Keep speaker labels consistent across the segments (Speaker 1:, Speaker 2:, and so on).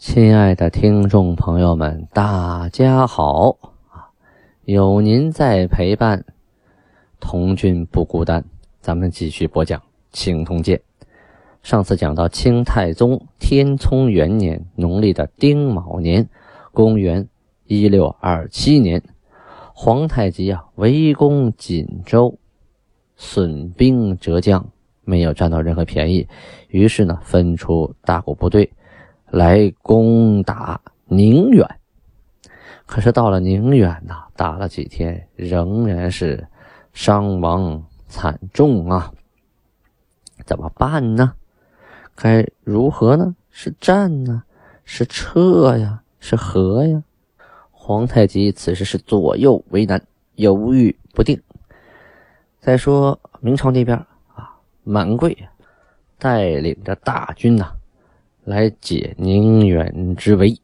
Speaker 1: 亲爱的听众朋友们，大家好啊！有您在陪伴，童俊不孤单。咱们继续播讲《清通鉴》。上次讲到清太宗天聪元年农历的丁卯年，公元一六二七年，皇太极啊围攻锦州，损兵折将，没有占到任何便宜，于是呢分出大股部队来攻打宁远。可是到了宁远呐，打了几天，仍然是伤亡。惨重啊！怎么办呢？该如何呢？是战呢？是撤呀？是和呀？皇太极此时是左右为难，犹豫不定。再说明朝那边啊，满贵带领着大军呐，来解宁远之围，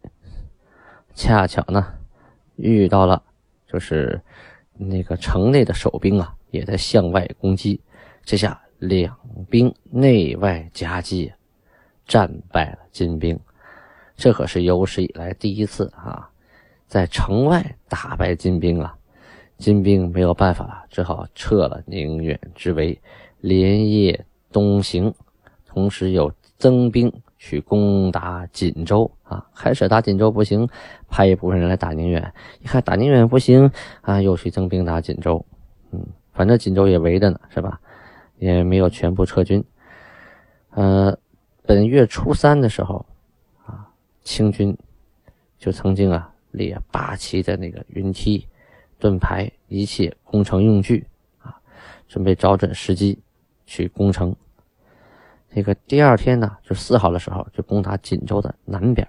Speaker 1: 恰巧呢遇到了，就是那个城内的守兵啊。也在向外攻击，这下两兵内外夹击，战败了金兵。这可是有史以来第一次啊，在城外打败金兵啊！金兵没有办法了，只好撤了宁远之围，连夜东行，同时又增兵去攻打锦州啊！开始打锦州不行，派一部分人来打宁远，一看打宁远不行啊，又去增兵打锦州，嗯。反正锦州也围着呢，是吧？也没有全部撤军。呃，本月初三的时候，啊，清军就曾经啊列八旗的那个云梯、盾牌一切攻城用具啊，准备找准时机去攻城。这个第二天呢，就四号的时候就攻打锦州的南边，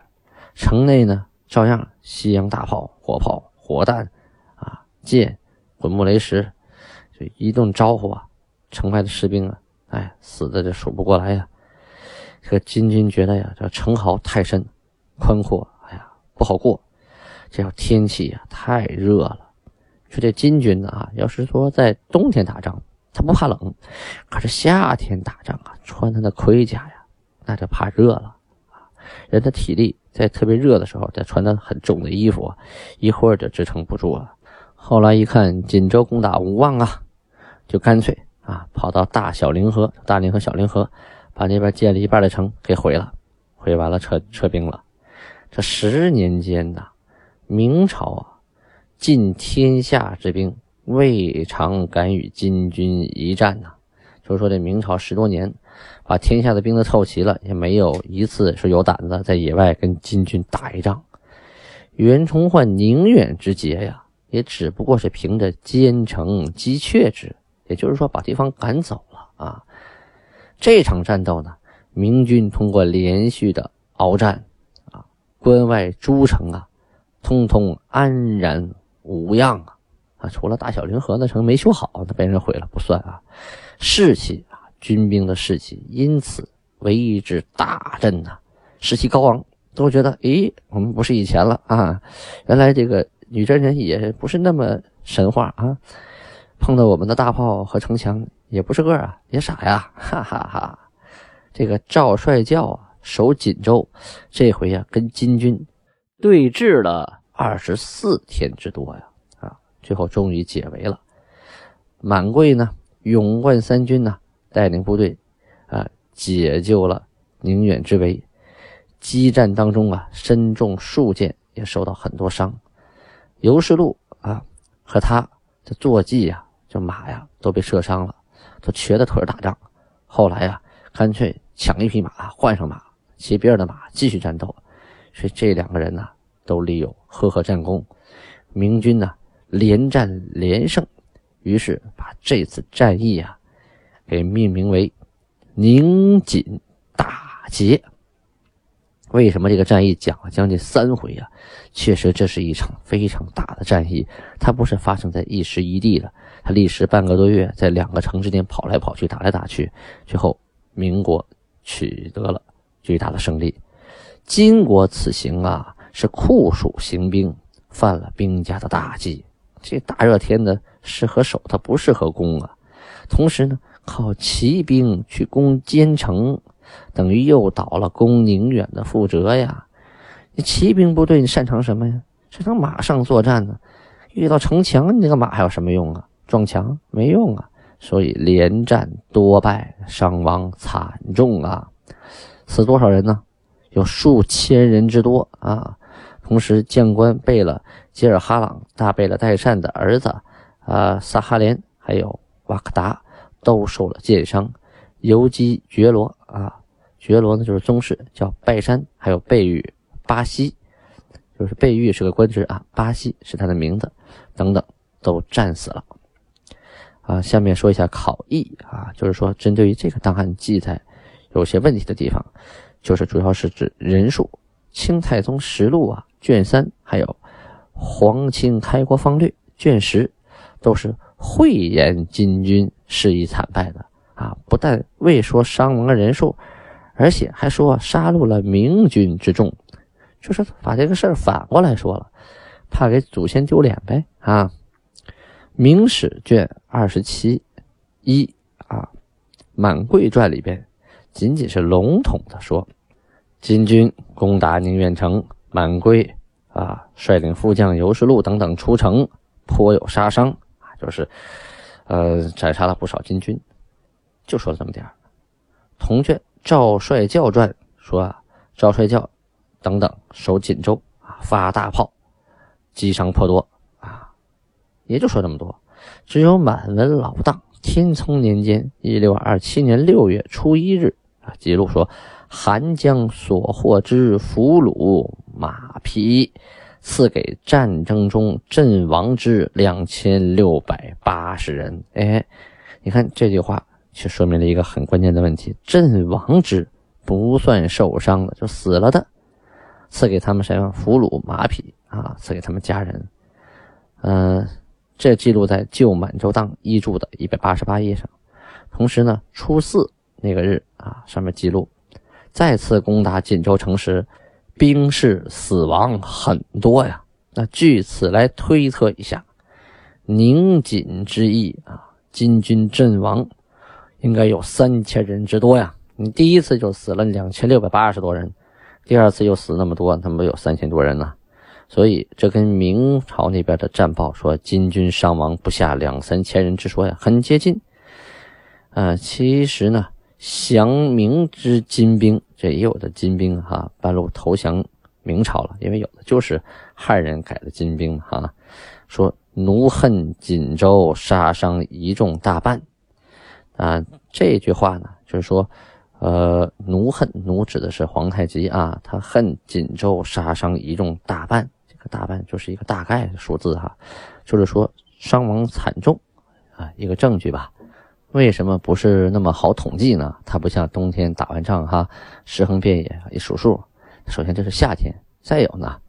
Speaker 1: 城内呢照样西洋大炮、火炮、火弹啊、箭、滚木雷石。就一顿招呼啊，城外的士兵啊，哎，死的就数不过来呀。这个金军觉得呀，这城壕太深、宽阔，哎呀，不好过。这要天气呀太热了。说这金军呢啊，要是说在冬天打仗，他不怕冷；可是夏天打仗啊，穿他的盔甲呀，那就怕热了啊。人的体力在特别热的时候，再穿的很重的衣服，一会儿就支撑不住了。后来一看，锦州攻打无望啊。就干脆啊，跑到大小凌河、大凌河、小凌河，把那边建了一半的城给毁了，毁完了撤撤兵了。这十年间呐，明朝啊，尽天下之兵，未尝敢与金军一战呐。就是说，这明朝十多年，把天下的兵都凑齐了，也没有一次是有胆子在野外跟金军打一仗。袁崇焕宁远之捷呀，也只不过是凭着坚城击阙之。也就是说，把对方赶走了啊！这场战斗呢，明军通过连续的鏖战啊，关外诸城啊，通通安然无恙啊！啊，除了大小凌河那城没修好，那被人毁了不算啊。士气啊，军兵的士气因此为之大振呐，士气高昂，都觉得，诶，我们不是以前了啊！原来这个女真人也不是那么神话啊！碰到我们的大炮和城墙也不是个啊，也傻呀，哈哈哈！这个赵帅教啊，守锦州，这回呀跟金军对峙了二十四天之多呀，最后终于解围了。满贵呢，勇冠三军呢，带领部队啊，解救了宁远之围。激战当中啊，身中数箭，也受到很多伤。尤世禄啊，和他的坐骑呀。这马呀都被射伤了，都瘸着腿打仗。后来呀，干脆抢一匹马，换上马，骑别人的马继续战斗。所以这两个人呢，都立有赫赫战功。明军呢连战连胜，于是把这次战役啊给命名为宁锦大捷。为什么这个战役讲了将近三回啊？确实，这是一场非常大的战役，它不是发生在一时一地的，它历时半个多月，在两个城之间跑来跑去，打来打去，最后民国取得了巨大的胜利。金国此行啊，是酷暑行兵，犯了兵家的大忌。这大热天的，适合守，他不适合攻啊。同时呢，靠骑兵去攻坚城。等于又倒了攻宁远的覆辙呀！你骑兵部队，你擅长什么呀？擅长马上作战呢。遇到城墙，你这个马还有什么用啊？撞墙没用啊！所以连战多败，伤亡惨重啊！死多少人呢？有数千人之多啊！同时，将官贝勒吉尔哈朗、大贝勒代善的儿子啊萨哈连，还有瓦克达，都受了箭伤。游击觉罗啊，觉罗呢就是宗室，叫拜山，还有贝玉、巴西，就是贝玉是个官职啊，巴西是他的名字，等等都战死了。啊，下面说一下考异啊，就是说针对于这个档案记载有些问题的地方，就是主要是指人数，《清太宗实录》啊卷三，还有《皇清开国方略》卷十，都是讳言金军是以惨败的。啊，不但未说伤亡人数，而且还说杀戮了明军之众，就是把这个事儿反过来说了，怕给祖先丢脸呗。啊，《明史》卷二十七一啊，《满贵传》里边仅仅是笼统的说，金军攻打宁远城，满归啊率领副将尤世禄等等出城，颇有杀伤啊，就是呃斩杀了不少金军。就说了这么点同卷《赵帅教传》说啊，赵帅教等等守锦州啊，发大炮，击伤颇多啊，也就说这么多。只有满文老档天聪年间（一六二七年六月初一日）啊，记录说，韩江所获之俘虏马匹，赐给战争中阵亡之两千六百八十人。哎，你看这句话。却说明了一个很关键的问题：阵亡之不算受伤的，就死了的，赐给他们什么俘虏马匹啊？赐给他们家人。嗯，这记录在《旧满洲档遗著》的一百八十八页上。同时呢，初四那个日啊，上面记录再次攻打锦州城时，兵士死亡很多呀。那据此来推测一下，宁锦之役啊，金军阵亡。应该有三千人之多呀！你第一次就死了两千六百八十多人，第二次又死那么多，那么有三千多人呢。所以这跟明朝那边的战报说金军伤亡不下两三千人之说呀，很接近。啊，其实呢，降明之金兵，这也有的金兵哈，半路投降明朝了，因为有的就是汉人改的金兵哈。说奴恨锦州，杀伤一众大半。啊，这句话呢，就是说，呃，奴恨奴指的是皇太极啊，他恨锦州杀伤一众大半，这个大半就是一个大概的数字哈，就是说伤亡惨重啊，一个证据吧。为什么不是那么好统计呢？它不像冬天打完仗哈，尸横遍野一数数。首先这是夏天，再有呢，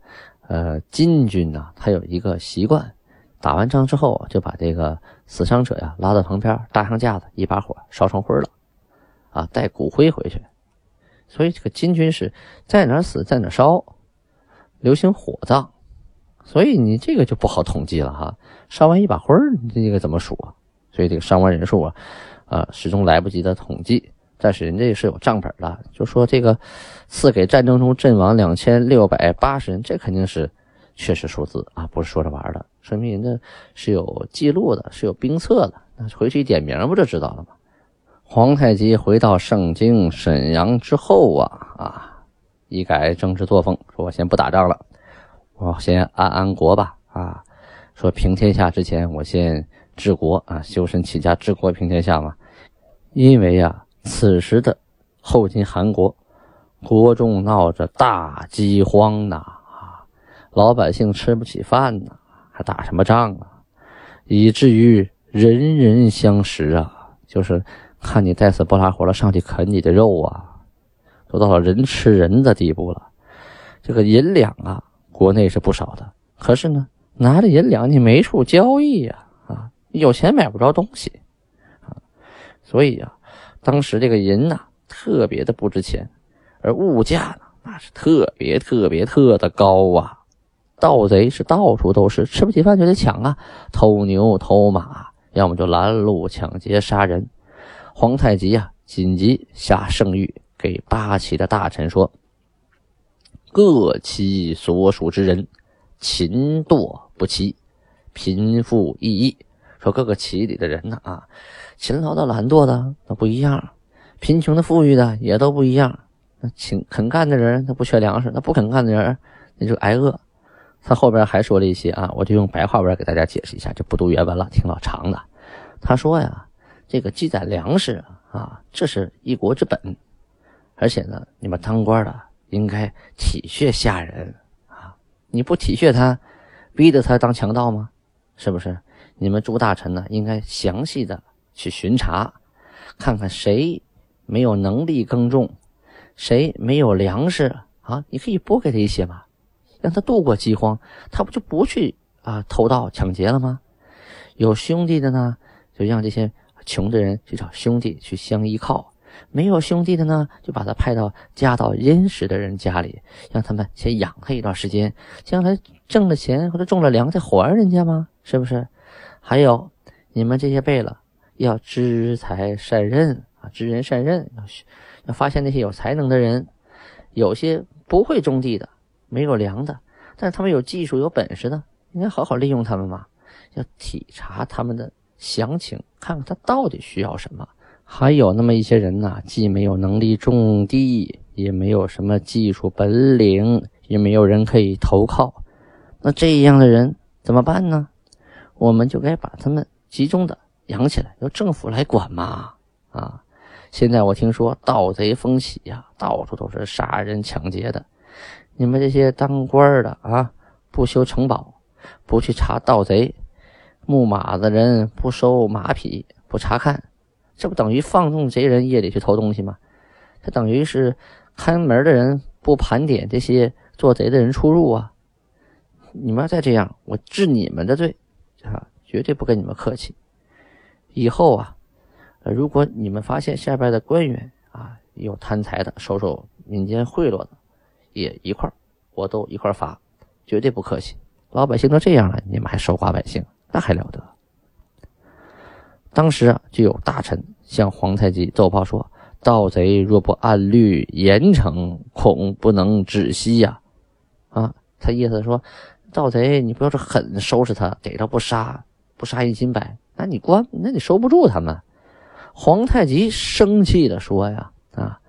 Speaker 1: 呃，金军呢，他有一个习惯。打完仗之后，就把这个死伤者呀拉到旁边，搭上架子，一把火烧成灰了，啊，带骨灰回去。所以这个金军是在哪死在哪烧，流行火葬。所以你这个就不好统计了哈，烧完一把灰你这个怎么数啊？所以这个伤亡人数啊，啊，始终来不及的统计。但是人家是有账本的，就说这个赐给战争中阵亡两千六百八十人，这肯定是确实数字啊，不是说着玩的。说明人家是有记录的，是有兵册的。那回去一点名，不就知道了吗？皇太极回到盛京沈阳之后啊啊，一改政治作风，说我先不打仗了，我先安安国吧啊。说平天下之前，我先治国啊，修身齐家治国平天下嘛。因为呀，此时的后金韩国，国中闹着大饥荒呐，老百姓吃不起饭呐。还打什么仗啊？以至于人人相食啊，就是看你带死不拉活了，上去啃你的肉啊。都到了人吃人的地步了。这个银两啊，国内是不少的，可是呢，拿着银两你没处交易呀，啊，有钱买不着东西，啊，所以啊，当时这个银呐特别的不值钱，而物价呢那是特别特别特的高啊，盗贼是到处都是，吃不起饭就得抢啊，偷牛偷马，要么就拦路抢劫杀人。皇太极啊，紧急下圣谕给八旗的大臣说。各旗所属之人，勤惰不齐，贫富异异。说各个旗里的人呢啊，勤劳的、懒惰的那不一样，贫穷的、富裕的也都不一样。那勤肯干的人，他不缺粮食；那不肯干的人，那就挨饿。他后边还说了一些啊，我就用白话文给大家解释一下，就不读原文了，挺老长的。他说呀，这个积攒粮食啊，这是一国之本，而且呢，你们当官的。应该体恤下人啊！你不体恤他，逼着他当强盗吗？是不是？你们诸大臣呢，应该详细的去巡查，看看谁没有能力耕种，谁没有粮食啊？你可以拨给他一些嘛，让他度过饥荒，他不就不去啊偷盗抢劫了吗？有兄弟的呢，就让这些穷的人去找兄弟去相依靠。没有兄弟的呢，就把他派到家道殷实的人家里，让他们先养他一段时间，将来挣了钱或者种了粮再还人家吗？是不是？还有你们这些贝勒，要知才善任啊，知人善任，要要发现那些有才能的人，有些不会种地的，没有粮的，但他们有技术有本事的，应该好好利用他们嘛。要体察他们的详情，看看他到底需要什么。还有那么一些人呢，既没有能力种地，也没有什么技术本领，也没有人可以投靠。那这样的人怎么办呢？我们就该把他们集中的养起来，由政府来管嘛。啊，现在我听说盗贼风起呀，到处都是杀人抢劫的。你们这些当官的啊，不修城堡，不去查盗贼，牧马的人不收马匹，不查看。这不等于放纵贼人夜里去偷东西吗？这等于是看门的人不盘点这些做贼的人出入啊！你们要再这样，我治你们的罪啊，绝对不跟你们客气。以后啊，如果你们发现下边的官员啊有贪财的、收受民间贿赂的，也一块我都一块罚，绝对不客气。老百姓都这样了，你们还收刮百姓，那还了得？当时啊，就有大臣向皇太极奏报说：“盗贼若不按律严惩，恐不能止息呀！”啊，他意思说，盗贼你不要是狠收拾他，逮着不杀，不杀一儆百，那你关，那你收不住他们。皇太极生气的说：“呀，啊，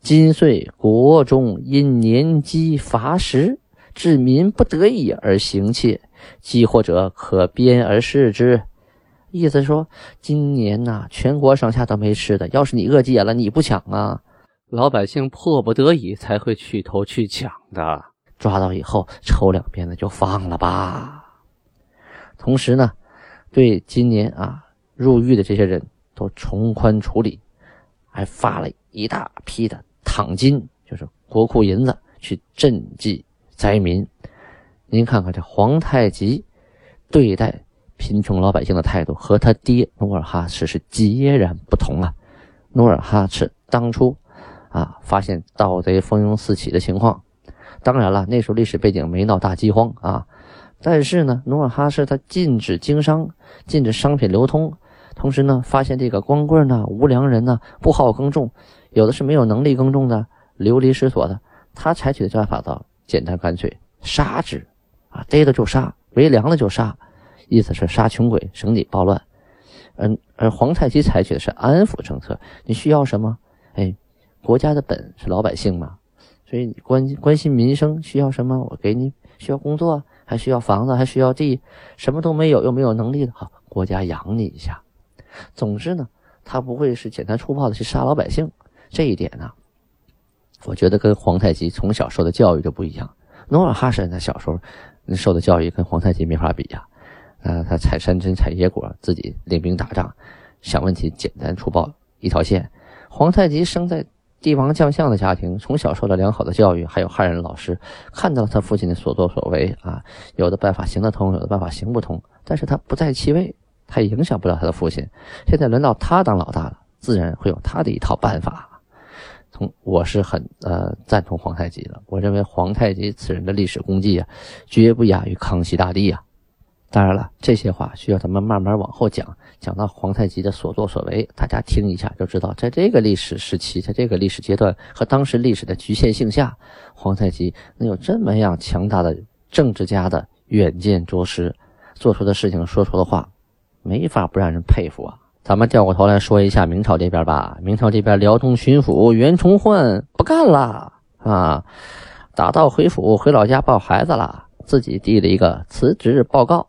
Speaker 1: 今岁国中因年饥乏食，致民不得已而行窃，饥祸者可鞭而视之。”意思说，今年呐，全国上下都没吃的。要是你饿急眼了，你不抢啊，老百姓迫不得已才会去偷去抢的。抓到以后抽两鞭子就放了吧。同时呢，对今年啊入狱的这些人都从宽处理，还发了一大批的躺金，就是国库银子去赈济灾民。您看看这皇太极对待。贫穷老百姓的态度和他爹努尔哈赤是截然不同啊！努尔哈赤当初啊发现盗贼蜂拥四起的情况，当然了，那时候历史背景没闹大饥荒啊，但是呢，努尔哈赤他禁止经商，禁止商品流通，同时呢，发现这个光棍呢、无良人呢不好耕种，有的是没有能力耕种的，流离失所的，他采取的办法倒简单干脆，杀之啊，逮着就杀，没粮了就杀。意思是杀穷鬼，省你暴乱。嗯，而皇太极采取的是安抚政策。你需要什么？哎，国家的本是老百姓嘛，所以你关关心民生，需要什么我给你。需要工作，还需要房子，还需要地，什么都没有又没有能力的，好，国家养你一下。总之呢，他不会是简单粗暴的去杀老百姓。这一点呢，我觉得跟皇太极从小受的教育就不一样。努尔哈赤他小时候受的教育跟皇太极没法比呀。呃，他采山珍采野果，自己领兵打仗，想问题简单粗暴一条线。皇太极生在帝王将相的家庭，从小受了良好的教育，还有汉人老师，看到了他父亲的所作所为啊，有的办法行得通，有的办法行不通，但是他不在其位，他也影响不了他的父亲。现在轮到他当老大了，自然会有他的一套办法。从我是很呃赞同皇太极的，我认为皇太极此人的历史功绩啊，绝不亚于康熙大帝啊。当然了，这些话需要咱们慢慢往后讲，讲到皇太极的所作所为，大家听一下就知道，在这个历史时期，在这个历史阶段和当时历史的局限性下，皇太极能有这么样强大的政治家的远见卓识，做出的事情、说出的话，没法不让人佩服啊。咱们掉过头来说一下明朝这边吧，明朝这边辽东巡抚袁崇焕不干了啊，打道回府，回老家抱孩子了，自己递了一个辞职报告。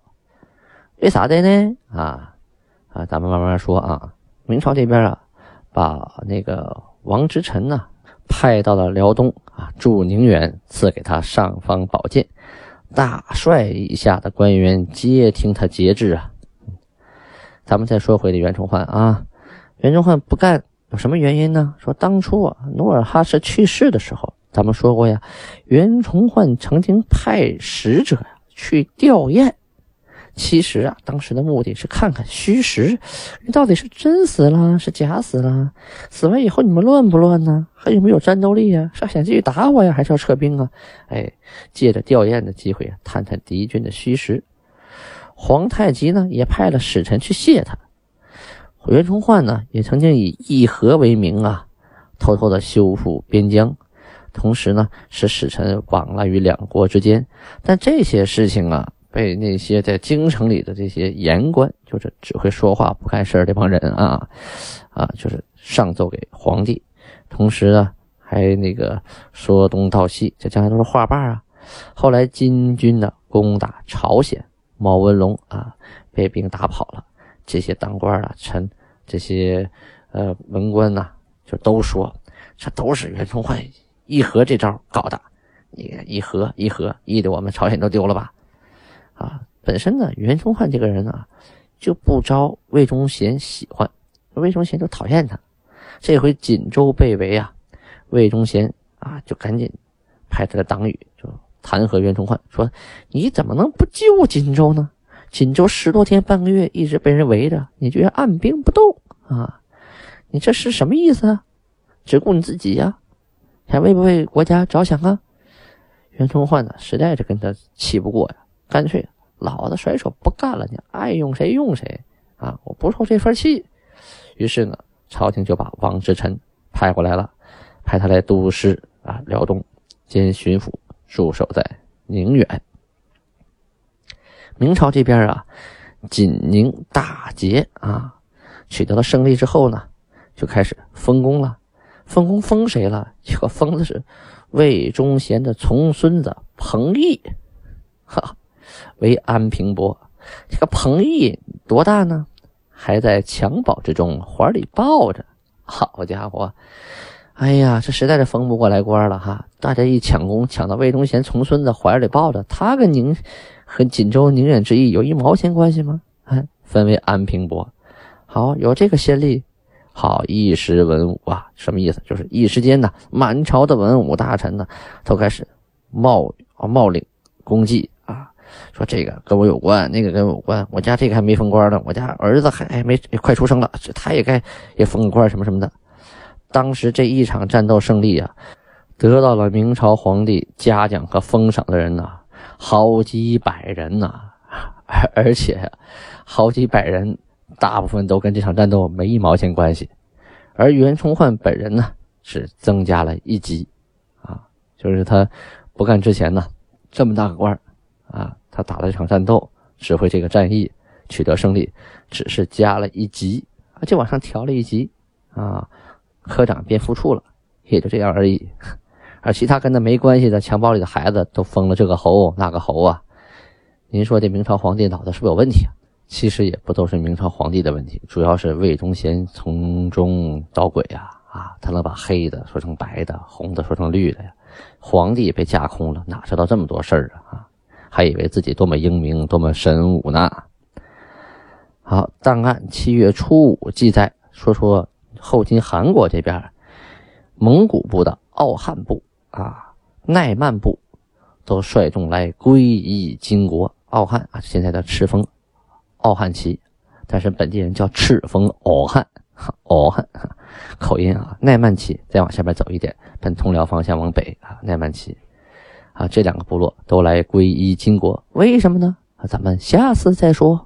Speaker 1: 为啥的呢？啊啊，咱们慢慢说啊。明朝这边啊，把那个王之臣呢派到了辽东啊，驻宁远，赐给他尚方宝剑，大帅以下的官员皆听他节制啊。咱们再说回这袁崇焕啊，袁崇焕不干有什么原因呢？说当初啊，努尔哈赤去世的时候，咱们说过呀，袁崇焕曾经派使者呀去吊唁。其实啊，当时的目的是看看虚实，你到底是真死了，是假死了？死完以后你们乱不乱呢？还有没有战斗力呀？是想继续打我呀，还是要撤兵啊？哎，借着吊唁的机会探探敌军的虚实。皇太极呢，也派了使臣去谢他。袁崇焕呢，也曾经以议和为名啊，偷偷的修复边疆，同时呢，使使臣往来于两国之间。但这些事情啊。被那些在京城里的这些言官，就是只会说话不干事儿这帮人啊，啊，就是上奏给皇帝，同时呢，还那个说东道西，这将来都是话瓣啊。后来金军呢攻打朝鲜，毛文龙啊被兵打跑了，这些当官的臣，这些呃文官呐，就都说这都是袁崇焕议和这招搞的，你议和议和议的我们朝鲜都丢了吧。啊，本身呢，袁崇焕这个人啊，就不招魏忠贤喜欢，魏忠贤就讨厌他。这回锦州被围啊，魏忠贤啊，就赶紧派他的党羽就弹劾袁崇焕，说：“你怎么能不救锦州呢？锦州十多天半个月一直被人围着，你居然按兵不动啊？你这是什么意思啊？只顾你自己呀？还为不为国家着想啊？”袁崇焕呢，实在是跟他气不过呀。干脆，老子甩手不干了，你爱用谁用谁啊！我不受这份气。于是呢，朝廷就把王之臣派过来了，派他来督师啊辽东，兼巡抚，驻守在宁远。明朝这边啊，锦宁大捷啊，取得了胜利之后呢，就开始封功了。封功封谁了？结 果封的是魏忠贤的重孙子彭毅，哈。为安平伯，这个彭毅多大呢？还在襁褓之中，怀里抱着。好家伙，哎呀，这实在是封不过来官了哈！大家一抢功，抢到魏忠贤重孙子怀里抱着，他跟宁和锦州宁远之役有一毛钱关系吗？哎，分为安平伯。好，有这个先例，好一时文武啊，什么意思？就是一时间呢，满朝的文武大臣呢，都开始冒冒领功绩。说这个跟我有关，那个跟我有关，我家这个还没封官呢，我家儿子还还没快出生了，他也该也封个官什么什么的。当时这一场战斗胜利啊，得到了明朝皇帝嘉奖和封赏的人呐，好几百人呐，而 而且好几百人大部分都跟这场战斗没一毛钱关系，而袁崇焕本人呢是增加了一级，啊，就是他不干之前呢这么大个官啊。他打了一场战斗，指挥这个战役，取得胜利，只是加了一级啊，就往上调了一级啊，科长变副处了，也就这样而已。而其他跟他没关系的襁褓里的孩子都封了这个侯那个侯啊。您说这明朝皇帝脑子是不是有问题啊？其实也不都是明朝皇帝的问题，主要是魏忠贤从中捣鬼啊啊，他能把黑的说成白的，红的说成绿的呀。皇帝被架空了，哪知道这么多事儿啊啊！还以为自己多么英明，多么神武呢？好，档案七月初五记载说说后金韩国这边，蒙古部的奥汉部啊、奈曼部都率众来皈依金国。奥汉啊，现在的赤峰奥汉旗，但是本地人叫赤峰敖汉，敖汉口音啊。奈曼旗再往下边走一点，奔通辽方向往北啊，奈曼旗啊，这两个部落都来皈依金国，为什么呢？咱们下次再说。